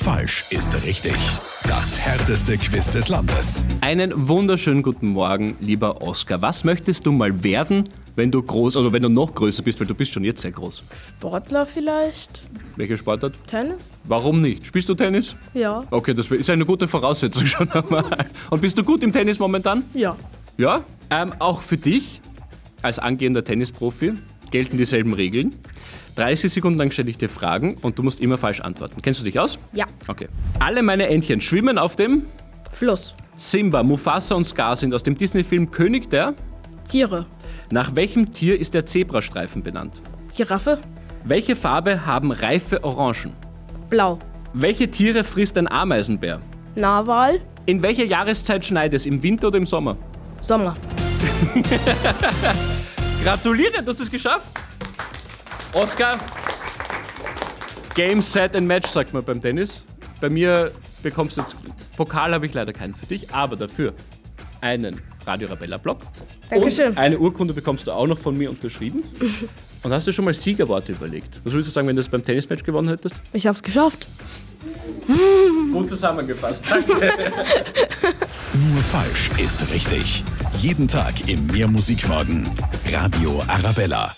falsch ist richtig. Das härteste Quiz des Landes. Einen wunderschönen guten Morgen, lieber Oskar. Was möchtest du mal werden, wenn du groß oder wenn du noch größer bist, weil du bist schon jetzt sehr groß? Sportler vielleicht? Welche Sportart? Tennis? Warum nicht? Spielst du Tennis? Ja. Okay, das ist eine gute Voraussetzung schon einmal. Und bist du gut im Tennis momentan? Ja. Ja. Ähm, auch für dich als angehender Tennisprofi gelten dieselben Regeln. 30 Sekunden lang stelle ich dir Fragen und du musst immer falsch antworten. Kennst du dich aus? Ja. Okay. Alle meine Entchen schwimmen auf dem Fluss. Simba, Mufasa und Scar sind aus dem Disney-Film König der. Tiere. Nach welchem Tier ist der Zebrastreifen benannt? Giraffe. Welche Farbe haben reife Orangen? Blau. Welche Tiere frisst ein Ameisenbär? Narwal. In welcher Jahreszeit schneit es? Im Winter oder im Sommer? Sommer. Gratuliere, du hast es geschafft. Oscar, Game, Set and Match, sagt man beim Tennis. Bei mir bekommst du jetzt, Pokal habe ich leider keinen für dich, aber dafür einen Radio Rabella Block. Dankeschön. Und eine Urkunde bekommst du auch noch von mir unterschrieben. Und hast du schon mal Siegerworte überlegt? Was würdest du sagen, wenn du das beim Tennismatch gewonnen hättest? Ich hab's geschafft. Gut zusammengefasst, danke. Falsch ist richtig. Jeden Tag im Mehrmusikmorgen. Radio Arabella.